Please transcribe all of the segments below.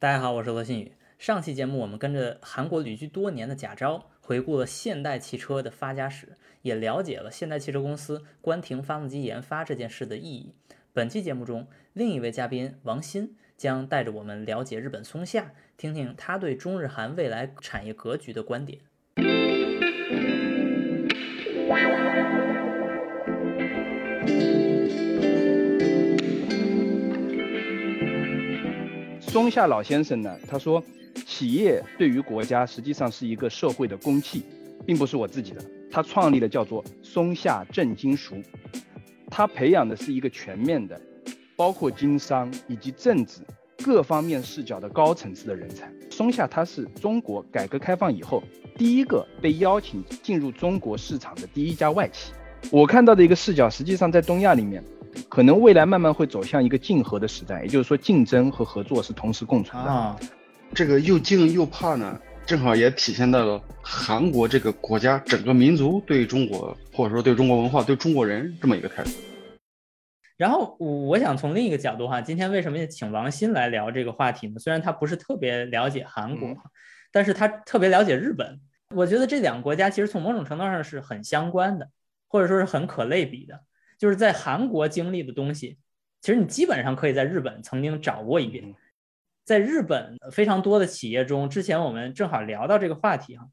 大家好，我是罗新宇。上期节目我们跟着韩国旅居多年的贾昭，回顾了现代汽车的发家史，也了解了现代汽车公司关停发动机研发这件事的意义。本期节目中，另一位嘉宾王鑫将带着我们了解日本松下，听听他对中日韩未来产业格局的观点。松下老先生呢，他说，企业对于国家实际上是一个社会的公器，并不是我自己的。他创立的叫做松下正金属，他培养的是一个全面的，包括经商以及政治各方面视角的高层次的人才。松下它是中国改革开放以后第一个被邀请进入中国市场的第一家外企。我看到的一个视角，实际上在东亚里面。可能未来慢慢会走向一个竞合的时代，也就是说竞争和合作是同时共存的。啊，这个又敬又怕呢，正好也体现到了韩国这个国家整个民族对中国，或者说对中国文化、对中国人这么一个态度。然后我想从另一个角度哈，今天为什么请王鑫来聊这个话题呢？虽然他不是特别了解韩国，但是他特别了解日本。我觉得这两个国家其实从某种程度上是很相关的，或者说是很可类比的。就是在韩国经历的东西，其实你基本上可以在日本曾经找过一遍。在日本非常多的企业中，之前我们正好聊到这个话题哈，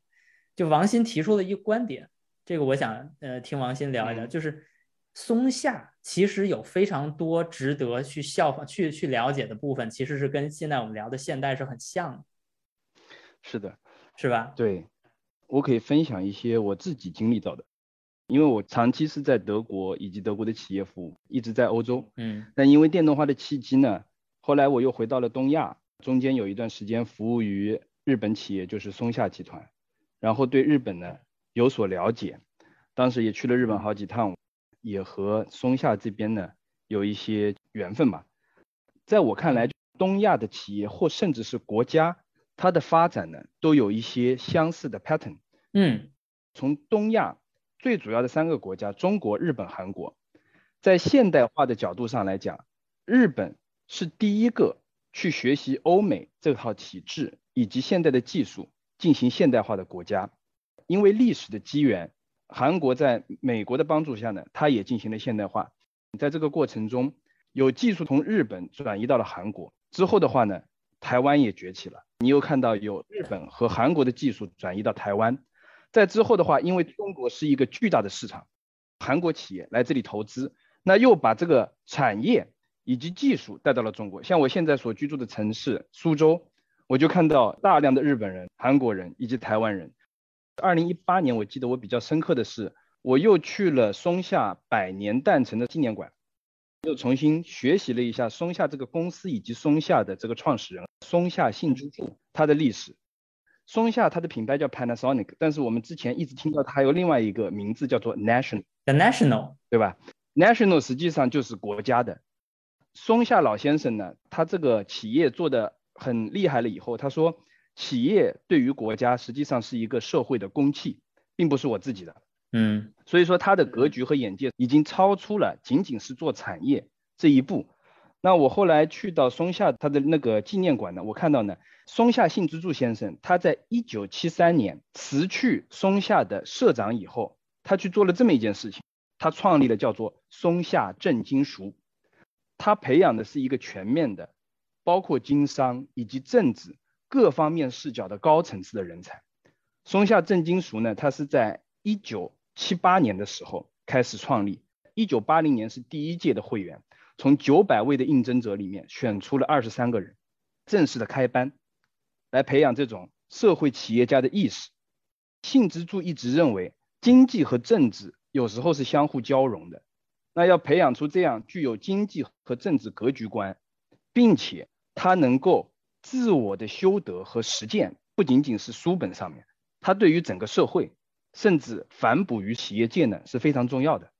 就王鑫提出了一个观点，这个我想呃听王鑫聊一聊，就是松下其实有非常多值得去效仿、去去了解的部分，其实是跟现在我们聊的现代是很像的。是的，是吧？对，我可以分享一些我自己经历到的。因为我长期是在德国以及德国的企业服务，一直在欧洲。嗯，但因为电动化的契机呢，后来我又回到了东亚，中间有一段时间服务于日本企业，就是松下集团，然后对日本呢有所了解，当时也去了日本好几趟，也和松下这边呢有一些缘分吧。在我看来，东亚的企业或甚至是国家，它的发展呢都有一些相似的 pattern。嗯，从东亚。最主要的三个国家，中国、日本、韩国，在现代化的角度上来讲，日本是第一个去学习欧美这套体制以及现代的技术进行现代化的国家。因为历史的机缘，韩国在美国的帮助下呢，它也进行了现代化。在这个过程中，有技术从日本转移到了韩国之后的话呢，台湾也崛起了。你又看到有日本和韩国的技术转移到台湾。在之后的话，因为中国是一个巨大的市场，韩国企业来这里投资，那又把这个产业以及技术带到了中国。像我现在所居住的城市苏州，我就看到大量的日本人、韩国人以及台湾人。二零一八年，我记得我比较深刻的是，我又去了松下百年诞辰的纪念馆，又重新学习了一下松下这个公司以及松下的这个创始人松下幸之助他的历史。松下它的品牌叫 Panasonic，但是我们之前一直听到它还有另外一个名字叫做 National，The National，对吧？National 实际上就是国家的。松下老先生呢，他这个企业做的很厉害了以后，他说企业对于国家实际上是一个社会的公器，并不是我自己的。嗯，所以说他的格局和眼界已经超出了仅仅是做产业这一步。那我后来去到松下他的那个纪念馆呢，我看到呢。松下幸之助先生，他在一九七三年辞去松下的社长以后，他去做了这么一件事情，他创立了叫做松下正金属，他培养的是一个全面的，包括经商以及政治各方面视角的高层次的人才。松下正金属呢，它是在一九七八年的时候开始创立，一九八零年是第一届的会员，从九百位的应征者里面选出了二十三个人，正式的开班。来培养这种社会企业家的意识。信之助一直认为，经济和政治有时候是相互交融的。那要培养出这样具有经济和政治格局观，并且他能够自我的修德和实践，不仅仅是书本上面，他对于整个社会，甚至反哺于企业界呢是非常重要的。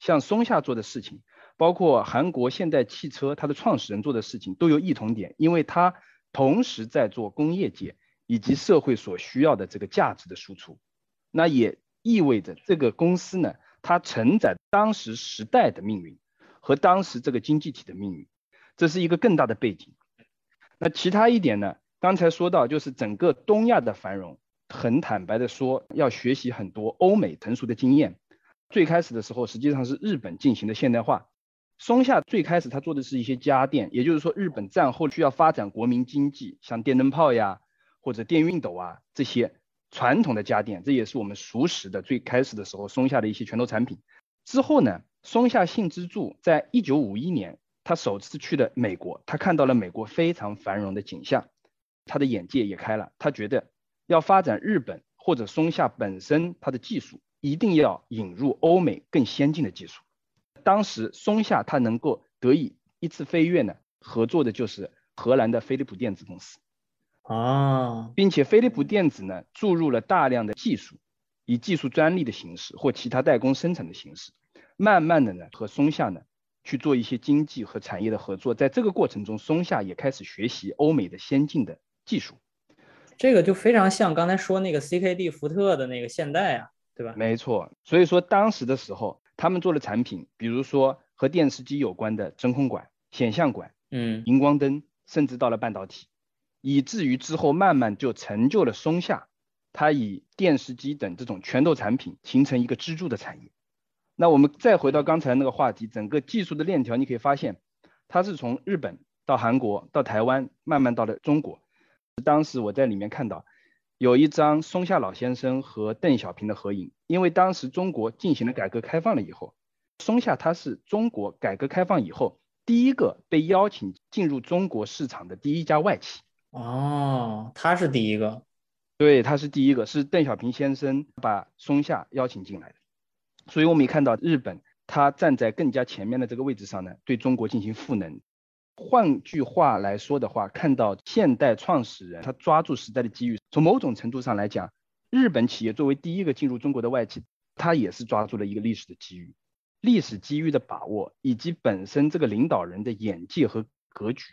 像松下做的事情，包括韩国现代汽车它的创始人做的事情，都有异同点，因为它。同时在做工业界以及社会所需要的这个价值的输出，那也意味着这个公司呢，它承载当时时代的命运和当时这个经济体的命运，这是一个更大的背景。那其他一点呢？刚才说到，就是整个东亚的繁荣，很坦白的说，要学习很多欧美成熟的经验。最开始的时候，实际上是日本进行的现代化。松下最开始他做的是一些家电，也就是说，日本战后需要发展国民经济，像电灯泡呀，或者电熨斗啊这些传统的家电，这也是我们熟识的最开始的时候松下的一些拳头产品。之后呢，松下幸之助在一九五一年，他首次去的美国，他看到了美国非常繁荣的景象，他的眼界也开了，他觉得要发展日本或者松下本身它的技术。一定要引入欧美更先进的技术。当时松下它能够得以一次飞跃呢，合作的就是荷兰的飞利浦电子公司啊，并且飞利浦电子呢注入了大量的技术，以技术专利的形式或其他代工生产的形式，慢慢的呢和松下呢去做一些经济和产业的合作。在这个过程中，松下也开始学习欧美的先进的技术。这个就非常像刚才说那个 CKD 福特的那个现代啊。对吧？没错，所以说当时的时候，他们做的产品，比如说和电视机有关的真空管、显像管，嗯，荧光灯，甚至到了半导体，以至于之后慢慢就成就了松下，它以电视机等这种拳头产品形成一个支柱的产业。那我们再回到刚才那个话题，整个技术的链条，你可以发现，它是从日本到韩国到台湾，慢慢到了中国。当时我在里面看到。有一张松下老先生和邓小平的合影，因为当时中国进行了改革开放了以后，松下他是中国改革开放以后第一个被邀请进入中国市场的第一家外企。哦，他是第一个，对，他是第一个，是邓小平先生把松下邀请进来的。所以我们也看到日本，他站在更加前面的这个位置上呢，对中国进行赋能。换句话来说的话，看到现代创始人他抓住时代的机遇，从某种程度上来讲，日本企业作为第一个进入中国的外企，他也是抓住了一个历史的机遇。历史机遇的把握，以及本身这个领导人的眼界和格局，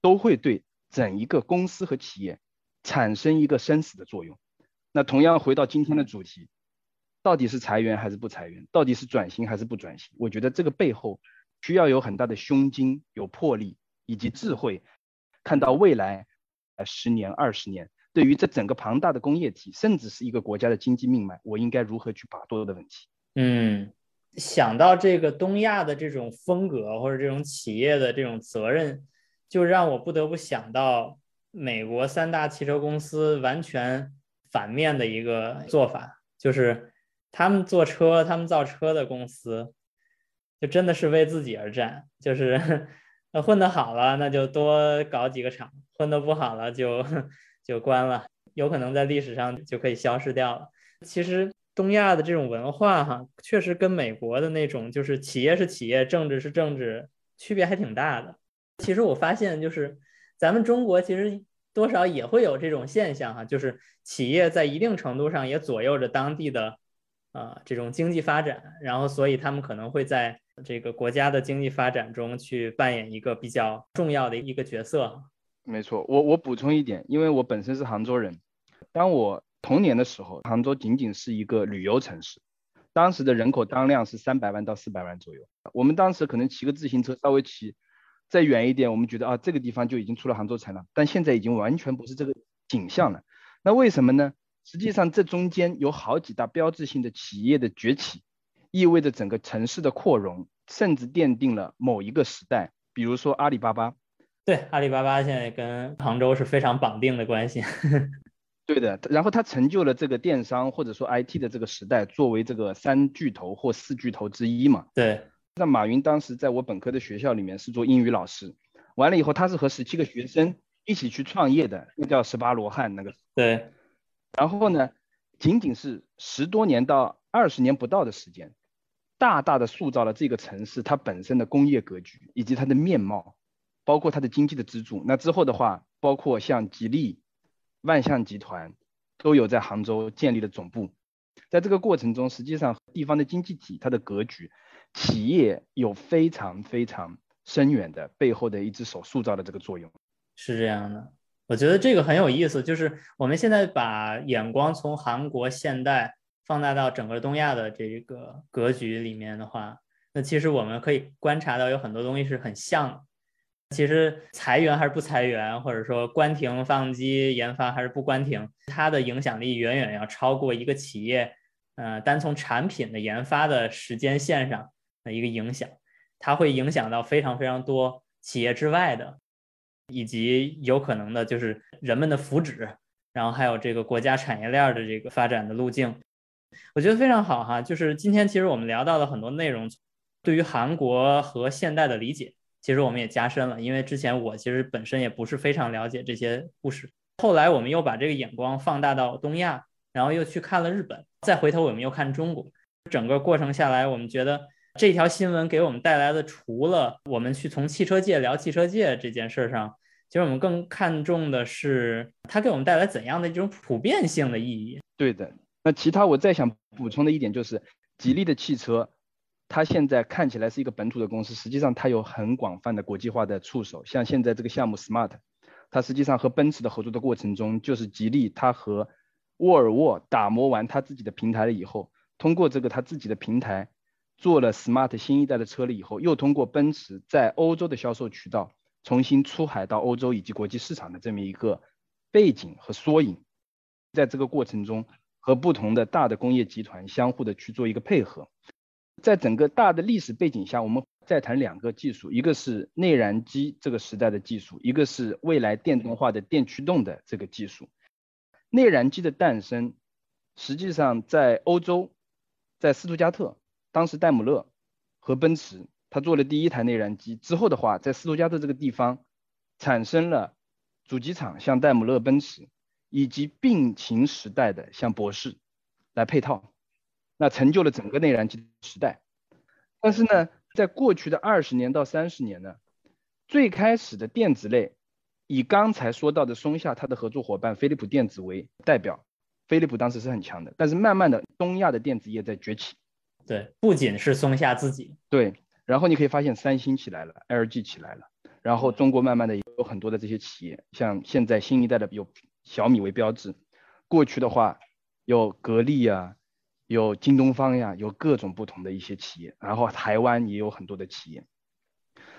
都会对整一个公司和企业产生一个生死的作用。那同样回到今天的主题，到底是裁员还是不裁员？到底是转型还是不转型？我觉得这个背后需要有很大的胸襟，有魄力。以及智慧，看到未来，呃，十年、二十年，对于这整个庞大的工业体，甚至是一个国家的经济命脉，我应该如何去把舵的问题。嗯，想到这个东亚的这种风格或者这种企业的这种责任，就让我不得不想到美国三大汽车公司完全反面的一个做法，就是他们做车、他们造车的公司，就真的是为自己而战，就是。那混得好了，那就多搞几个厂；混得不好了，就就关了，有可能在历史上就可以消失掉了。其实东亚的这种文化，哈，确实跟美国的那种就是企业是企业，政治是政治，区别还挺大的。其实我发现，就是咱们中国其实多少也会有这种现象，哈，就是企业在一定程度上也左右着当地的啊这种经济发展，然后所以他们可能会在。这个国家的经济发展中去扮演一个比较重要的一个角色。没错，我我补充一点，因为我本身是杭州人。当我童年的时候，杭州仅仅是一个旅游城市，当时的人口当量是三百万到四百万左右。我们当时可能骑个自行车，稍微骑再远一点，我们觉得啊，这个地方就已经出了杭州城了。但现在已经完全不是这个景象了。那为什么呢？实际上这中间有好几大标志性的企业的崛起。意味着整个城市的扩容，甚至奠定了某一个时代。比如说阿里巴巴，对，阿里巴巴现在跟杭州是非常绑定的关系。对的，然后它成就了这个电商或者说 IT 的这个时代，作为这个三巨头或四巨头之一嘛。对。那马云当时在我本科的学校里面是做英语老师，完了以后他是和十七个学生一起去创业的，那叫十八罗汉那个。对。然后呢，仅仅是十多年到二十年不到的时间。大大的塑造了这个城市它本身的工业格局以及它的面貌，包括它的经济的支柱。那之后的话，包括像吉利、万象集团都有在杭州建立了总部。在这个过程中，实际上地方的经济体它的格局，企业有非常非常深远的背后的一只手塑造的这个作用。是这样的，我觉得这个很有意思，就是我们现在把眼光从韩国现代。放大到整个东亚的这个格局里面的话，那其实我们可以观察到有很多东西是很像。其实裁员还是不裁员，或者说关停发动机研发还是不关停，它的影响力远远要超过一个企业，呃，单从产品的研发的时间线上的一个影响，它会影响到非常非常多企业之外的，以及有可能的就是人们的福祉，然后还有这个国家产业链的这个发展的路径。我觉得非常好哈，就是今天其实我们聊到了很多内容，对于韩国和现代的理解。其实我们也加深了，因为之前我其实本身也不是非常了解这些故事。后来我们又把这个眼光放大到东亚，然后又去看了日本，再回头我们又看中国。整个过程下来，我们觉得这条新闻给我们带来的，除了我们去从汽车界聊汽车界这件事上，其实我们更看重的是它给我们带来怎样的一种普遍性的意义。对的。那其他我再想补充的一点就是，吉利的汽车。它现在看起来是一个本土的公司，实际上它有很广泛的国际化的触手。像现在这个项目 Smart，它实际上和奔驰的合作的过程中，就是吉利它和沃尔沃打磨完它自己的平台了以后，通过这个它自己的平台做了 Smart 新一代的车了以后，又通过奔驰在欧洲的销售渠道重新出海到欧洲以及国际市场的这么一个背景和缩影，在这个过程中和不同的大的工业集团相互的去做一个配合。在整个大的历史背景下，我们再谈两个技术，一个是内燃机这个时代的技术，一个是未来电动化的电驱动的这个技术。内燃机的诞生，实际上在欧洲，在斯图加特，当时戴姆勒和奔驰，他做了第一台内燃机之后的话，在斯图加特这个地方产生了主机厂，像戴姆勒、奔驰，以及病情时代的像博士来配套。那成就了整个内燃机时代，但是呢，在过去的二十年到三十年呢，最开始的电子类，以刚才说到的松下它的合作伙伴飞利浦电子为代表，飞利浦当时是很强的，但是慢慢的东亚的电子业在崛起，对，不仅是松下自己，对，然后你可以发现三星起来了，LG 起来了，然后中国慢慢的有很多的这些企业，像现在新一代的有小米为标志，过去的话有格力啊。有京东方呀，有各种不同的一些企业，然后台湾也有很多的企业。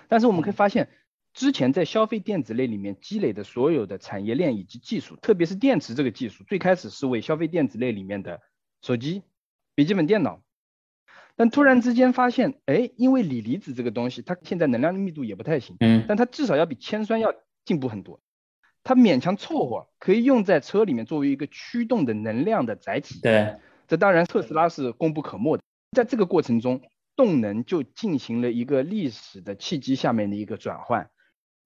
但是我们可以发现，之前在消费电子类里面积累的所有的产业链以及技术，特别是电池这个技术，最开始是为消费电子类里面的手机、笔记本电脑。但突然之间发现，哎，因为锂离子这个东西，它现在能量密度也不太行，嗯，但它至少要比铅酸要进步很多，它勉强凑合，可以用在车里面作为一个驱动的能量的载体。对。这当然，特斯拉是功不可没的。在这个过程中，动能就进行了一个历史的契机下面的一个转换。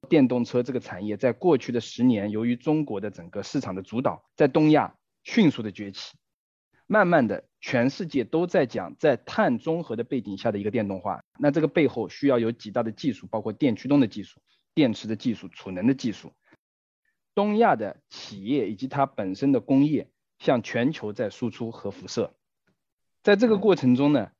电动车这个产业在过去的十年，由于中国的整个市场的主导，在东亚迅速的崛起。慢慢的，全世界都在讲在碳中和的背景下的一个电动化。那这个背后需要有几大的技术，包括电驱动的技术、电池的技术、储能的技术。东亚的企业以及它本身的工业。向全球在输出和辐射，在这个过程中呢，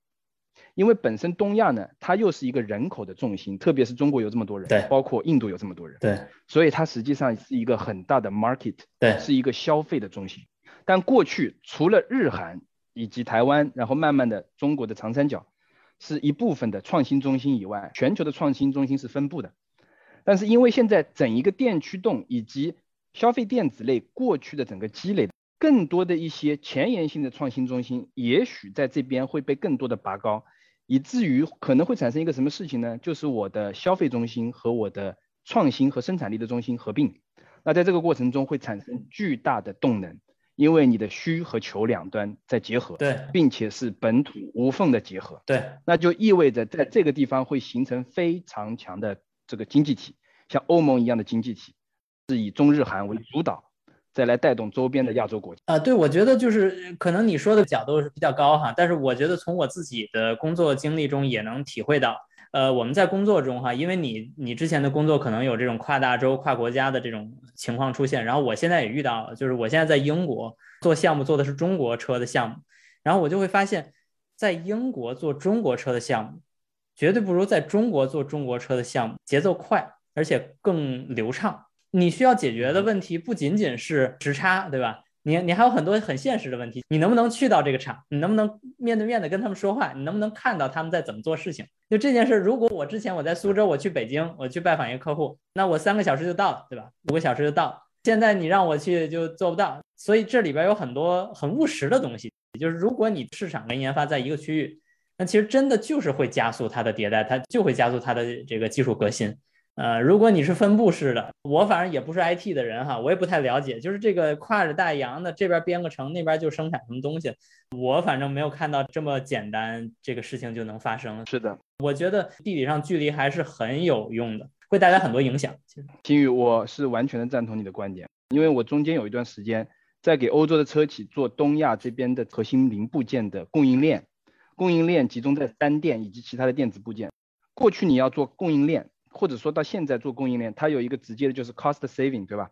因为本身东亚呢，它又是一个人口的重心，特别是中国有这么多人，对，包括印度有这么多人，对，所以它实际上是一个很大的 market，对，是一个消费的中心。但过去除了日韩以及台湾，然后慢慢的中国的长三角是一部分的创新中心以外，全球的创新中心是分布的。但是因为现在整一个电驱动以及消费电子类过去的整个积累。更多的一些前沿性的创新中心，也许在这边会被更多的拔高，以至于可能会产生一个什么事情呢？就是我的消费中心和我的创新和生产力的中心合并，那在这个过程中会产生巨大的动能，因为你的需和求两端在结合，对，并且是本土无缝的结合，对，那就意味着在这个地方会形成非常强的这个经济体，像欧盟一样的经济体，是以中日韩为主导。再来带动周边的亚洲国家啊，对，我觉得就是可能你说的角度是比较高哈，但是我觉得从我自己的工作经历中也能体会到，呃，我们在工作中哈，因为你你之前的工作可能有这种跨大洲、跨国家的这种情况出现，然后我现在也遇到了，就是我现在在英国做项目，做的是中国车的项目，然后我就会发现，在英国做中国车的项目，绝对不如在中国做中国车的项目节奏快，而且更流畅。你需要解决的问题不仅仅是时差，对吧？你你还有很多很现实的问题，你能不能去到这个厂？你能不能面对面的跟他们说话？你能不能看到他们在怎么做事情？就这件事，如果我之前我在苏州，我去北京，我去拜访一个客户，那我三个小时就到了，对吧？五个小时就到了。现在你让我去就做不到，所以这里边有很多很务实的东西。就是如果你市场跟研发在一个区域，那其实真的就是会加速它的迭代，它就会加速它的这个技术革新。呃，如果你是分布式的，我反正也不是 IT 的人哈，我也不太了解。就是这个跨着大洋的，这边编个程，那边就生产什么东西，我反正没有看到这么简单，这个事情就能发生。是的，我觉得地理上距离还是很有用的，会带来很多影响。其实，金宇，我是完全的赞同你的观点，因为我中间有一段时间在给欧洲的车企做东亚这边的核心零部件的供应链，供应链集中在单电以及其他的电子部件。过去你要做供应链。或者说到现在做供应链，它有一个直接的就是 cost saving，对吧？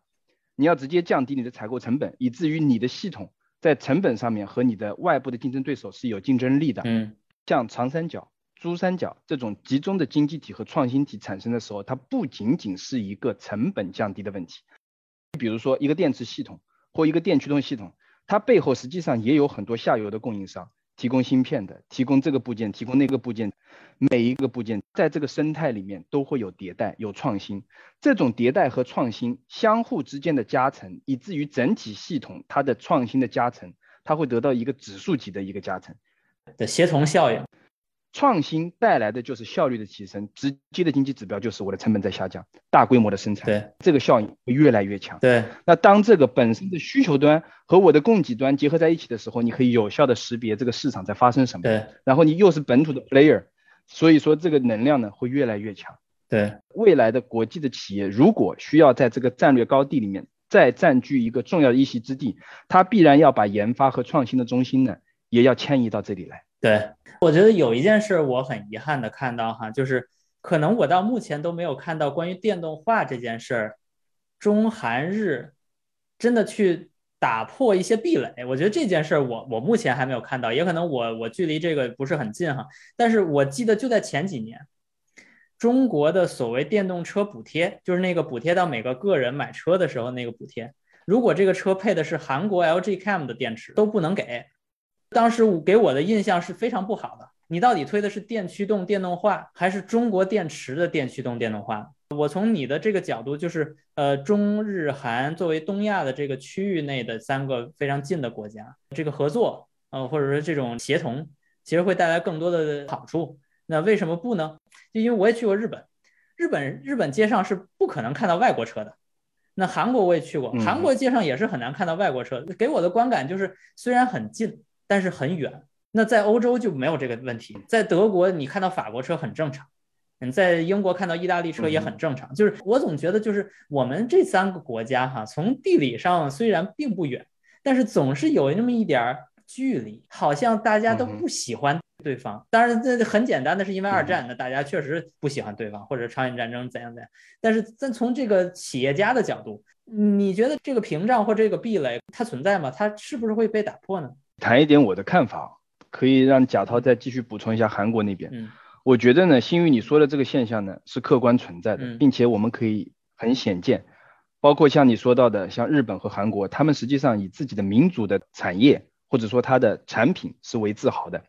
你要直接降低你的采购成本，以至于你的系统在成本上面和你的外部的竞争对手是有竞争力的。嗯，像长三角、珠三角这种集中的经济体和创新体产生的时候，它不仅仅是一个成本降低的问题。比如说一个电池系统或一个电驱动系统，它背后实际上也有很多下游的供应商。提供芯片的，提供这个部件，提供那个部件，每一个部件在这个生态里面都会有迭代、有创新。这种迭代和创新相互之间的加成，以至于整体系统它的创新的加成，它会得到一个指数级的一个加成的协同效应。创新带来的就是效率的提升，直接的经济指标就是我的成本在下降，大规模的生产，对这个效应会越来越强。对，那当这个本身的需求端和我的供给端结合在一起的时候，你可以有效的识别这个市场在发生什么。对，然后你又是本土的 player，所以说这个能量呢会越来越强。对，未来的国际的企业如果需要在这个战略高地里面再占据一个重要的一席之地，它必然要把研发和创新的中心呢也要迁移到这里来。对。我觉得有一件事我很遗憾的看到哈，就是可能我到目前都没有看到关于电动化这件事儿，中韩日真的去打破一些壁垒。我觉得这件事儿我我目前还没有看到，也可能我我距离这个不是很近哈。但是我记得就在前几年，中国的所谓电动车补贴，就是那个补贴到每个个人买车的时候那个补贴，如果这个车配的是韩国 LG Chem 的电池，都不能给。当时我给我的印象是非常不好的。你到底推的是电驱动电动化，还是中国电池的电驱动电动化？我从你的这个角度，就是呃，中日韩作为东亚的这个区域内的三个非常近的国家，这个合作，呃，或者说这种协同，其实会带来更多的好处。那为什么不呢？就因为我也去过日本，日本日本街上是不可能看到外国车的。那韩国我也去过，韩国街上也是很难看到外国车。给我的观感就是，虽然很近。但是很远，那在欧洲就没有这个问题。在德国，你看到法国车很正常；你在英国看到意大利车也很正常。就是我总觉得，就是我们这三个国家哈，从地理上虽然并不远，但是总是有那么一点儿距离，好像大家都不喜欢对方。当然，这很简单的是因为二战，那大家确实不喜欢对方，或者朝鲜战争怎样怎样。但是，但从这个企业家的角度，你觉得这个屏障或这个壁垒它存在吗？它是不是会被打破呢？谈一点我的看法，可以让贾涛再继续补充一下韩国那边。嗯，我觉得呢，新宇你说的这个现象呢是客观存在的，并且我们可以很显见，包括像你说到的，像日本和韩国，他们实际上以自己的民族的产业或者说它的产品是为自豪的，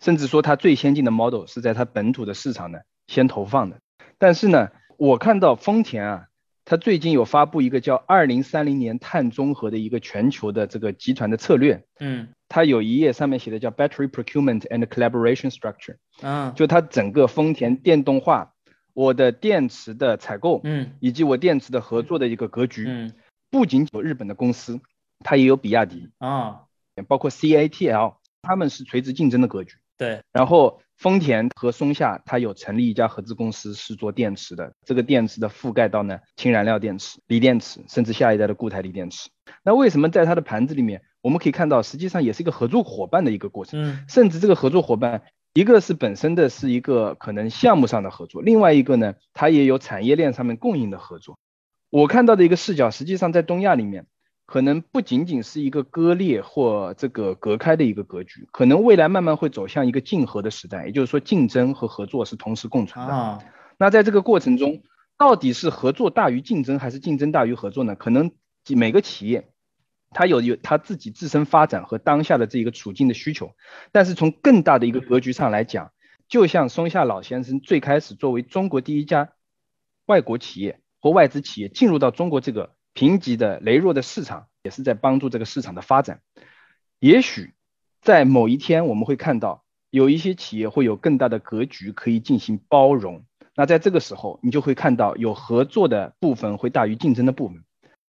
甚至说它最先进的 model 是在它本土的市场呢先投放的。但是呢，我看到丰田啊。他最近有发布一个叫“二零三零年碳中和”的一个全球的这个集团的策略，嗯，它有一页上面写的叫 “Battery Procurement and Collaboration Structure”，嗯，就它整个丰田电动化，我的电池的采购，嗯，以及我电池的合作的一个格局，嗯，不仅有日本的公司，它也有比亚迪，啊，包括 CATL，他们是垂直竞争的格局，对，然后。丰田和松下，它有成立一家合资公司，是做电池的。这个电池的覆盖到呢，氢燃料电池、锂电池，甚至下一代的固态锂电池。那为什么在它的盘子里面，我们可以看到，实际上也是一个合作伙伴的一个过程。嗯，甚至这个合作伙伴，一个是本身的是一个可能项目上的合作，另外一个呢，它也有产业链上面供应的合作。我看到的一个视角，实际上在东亚里面。可能不仅仅是一个割裂或这个隔开的一个格局，可能未来慢慢会走向一个竞合的时代，也就是说竞争和合作是同时共存的。那在这个过程中，到底是合作大于竞争，还是竞争大于合作呢？可能每个企业它有有它自己自身发展和当下的这一个处境的需求，但是从更大的一个格局上来讲，就像松下老先生最开始作为中国第一家外国企业或外资企业进入到中国这个贫瘠的羸弱的市场，也是在帮助这个市场的发展。也许在某一天我们会看到有一些企业会有更大的格局可以进行包容，那在这个时候你就会看到有合作的部分会大于竞争的部分，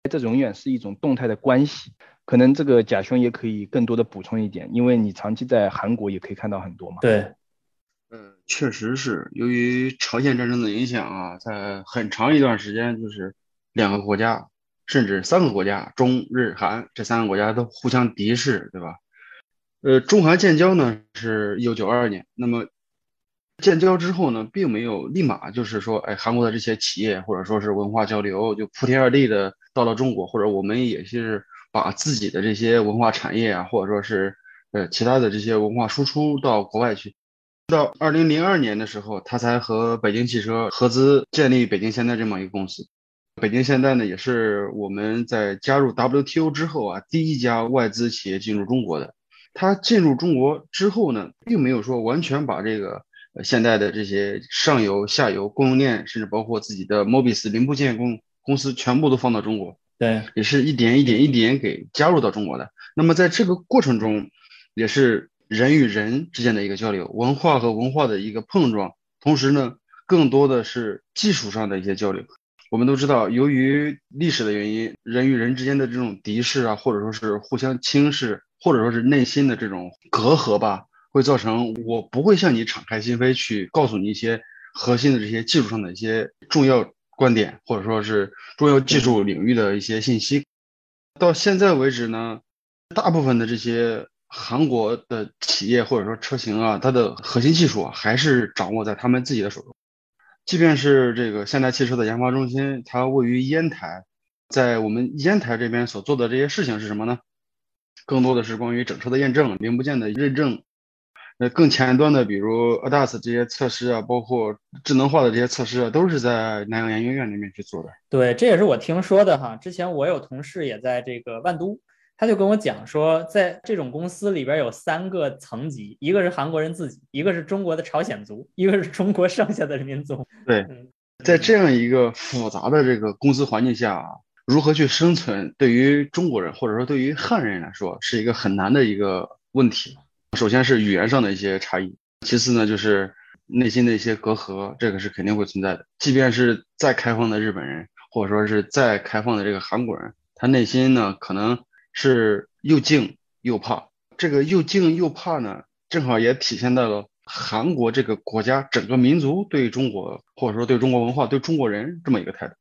这永远是一种动态的关系。可能这个贾兄也可以更多的补充一点，因为你长期在韩国也可以看到很多嘛。对。嗯，确实是由于朝鲜战争的影响啊，在很长一段时间，就是两个国家，甚至三个国家，中日韩这三个国家都互相敌视，对吧？呃，中韩建交呢是一九九二年，那么建交之后呢，并没有立马就是说，哎，韩国的这些企业或者说是文化交流就铺天盖地的到了中国，或者我们也是把自己的这些文化产业啊，或者说是呃其他的这些文化输出到国外去。到二零零二年的时候，他才和北京汽车合资建立北京现代这么一个公司。北京现代呢，也是我们在加入 WTO 之后啊，第一家外资企业进入中国的。它进入中国之后呢，并没有说完全把这个现代的这些上游、下游供应链，甚至包括自己的 Mobis 零部件供公司全部都放到中国。对，也是一点一点一点给加入到中国的。那么在这个过程中，也是。人与人之间的一个交流，文化和文化的一个碰撞，同时呢，更多的是技术上的一些交流。我们都知道，由于历史的原因，人与人之间的这种敌视啊，或者说是互相轻视，或者说是内心的这种隔阂吧，会造成我不会向你敞开心扉去告诉你一些核心的这些技术上的一些重要观点，或者说是重要技术领域的一些信息。到现在为止呢，大部分的这些。韩国的企业或者说车型啊，它的核心技术啊，还是掌握在他们自己的手中。即便是这个现代汽车的研发中心，它位于烟台，在我们烟台这边所做的这些事情是什么呢？更多的是关于整车的验证、零部件的认证。那更前端的，比如 ADAS 这些测试啊，包括智能化的这些测试啊，都是在南洋研究院里面去做的。对，这也是我听说的哈。之前我有同事也在这个万都。他就跟我讲说，在这种公司里边有三个层级，一个是韩国人自己，一个是中国的朝鲜族，一个是中国剩下的民族。对，在这样一个复杂的这个公司环境下，如何去生存，对于中国人或者说对于汉人来说，是一个很难的一个问题。首先是语言上的一些差异，其次呢就是内心的一些隔阂，这个是肯定会存在的。即便是再开放的日本人，或者说是再开放的这个韩国人，他内心呢可能。是又敬又怕，这个又敬又怕呢，正好也体现在了韩国这个国家整个民族对中国，或者说对中国文化、对中国人这么一个态度。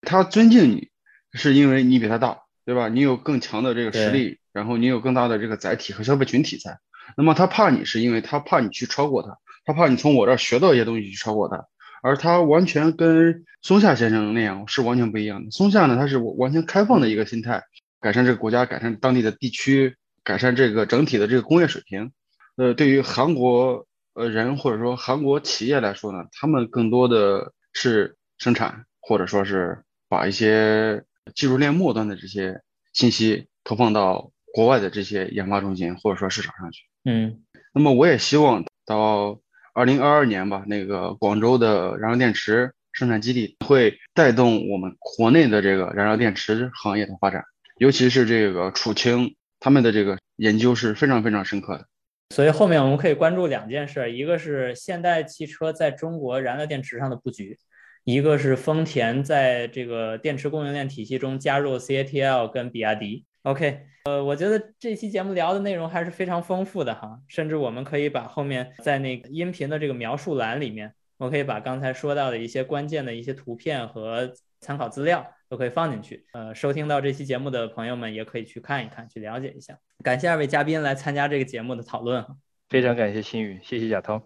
他尊敬你，是因为你比他大，对吧？你有更强的这个实力，然后你有更大的这个载体和消费群体在。那么他怕你，是因为他怕你去超过他，他怕你从我这儿学到一些东西去超过他。而他完全跟松下先生那样是完全不一样的。松下呢，他是完全开放的一个心态。改善这个国家，改善当地的地区，改善这个整体的这个工业水平。呃，对于韩国呃人或者说韩国企业来说呢，他们更多的是生产，或者说是把一些技术链末端的这些信息投放到国外的这些研发中心或者说市场上去。嗯，那么我也希望到二零二二年吧，那个广州的燃料电池生产基地会带动我们国内的这个燃料电池行业的发展。尤其是这个楚清，他们的这个研究是非常非常深刻的。所以后面我们可以关注两件事，一个是现代汽车在中国燃料电池上的布局，一个是丰田在这个电池供应链体系中加入 CATL 跟比亚迪。OK，呃，我觉得这期节目聊的内容还是非常丰富的哈，甚至我们可以把后面在那个音频的这个描述栏里面，我可以把刚才说到的一些关键的一些图片和参考资料。都可以放进去。呃，收听到这期节目的朋友们也可以去看一看，去了解一下。感谢二位嘉宾来参加这个节目的讨论哈。非常感谢新宇，谢谢贾涛。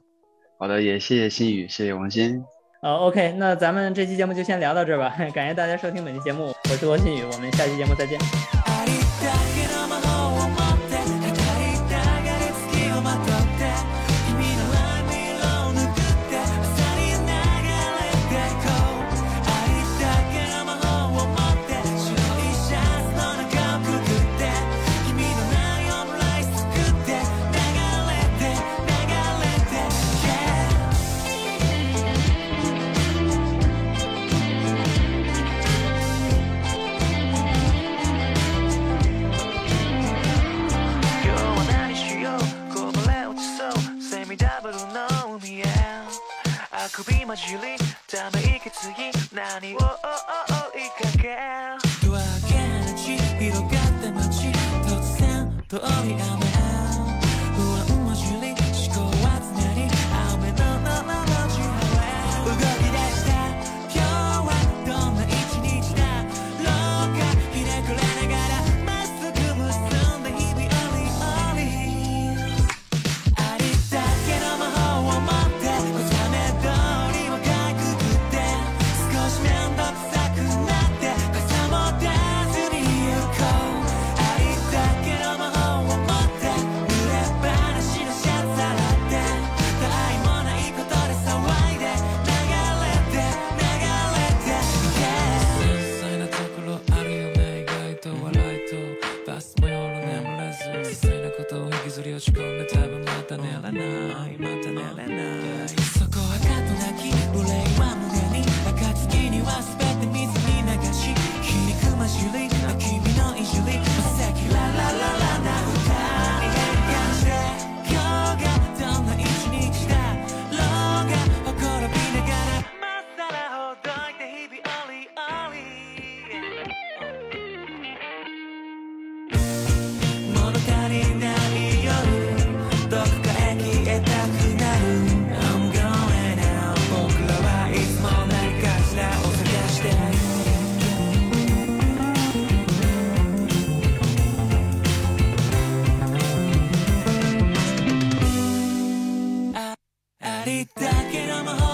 好的，也谢谢新宇，谢谢王鑫。呃，OK，那咱们这期节目就先聊到这儿吧。感谢大家收听本期节目，我是罗新宇，我们下期节目再见。ぶるのにあくび混じりため息つぎ何を追いかけ。ドアが広がった街突然通り雨。body back and I'm a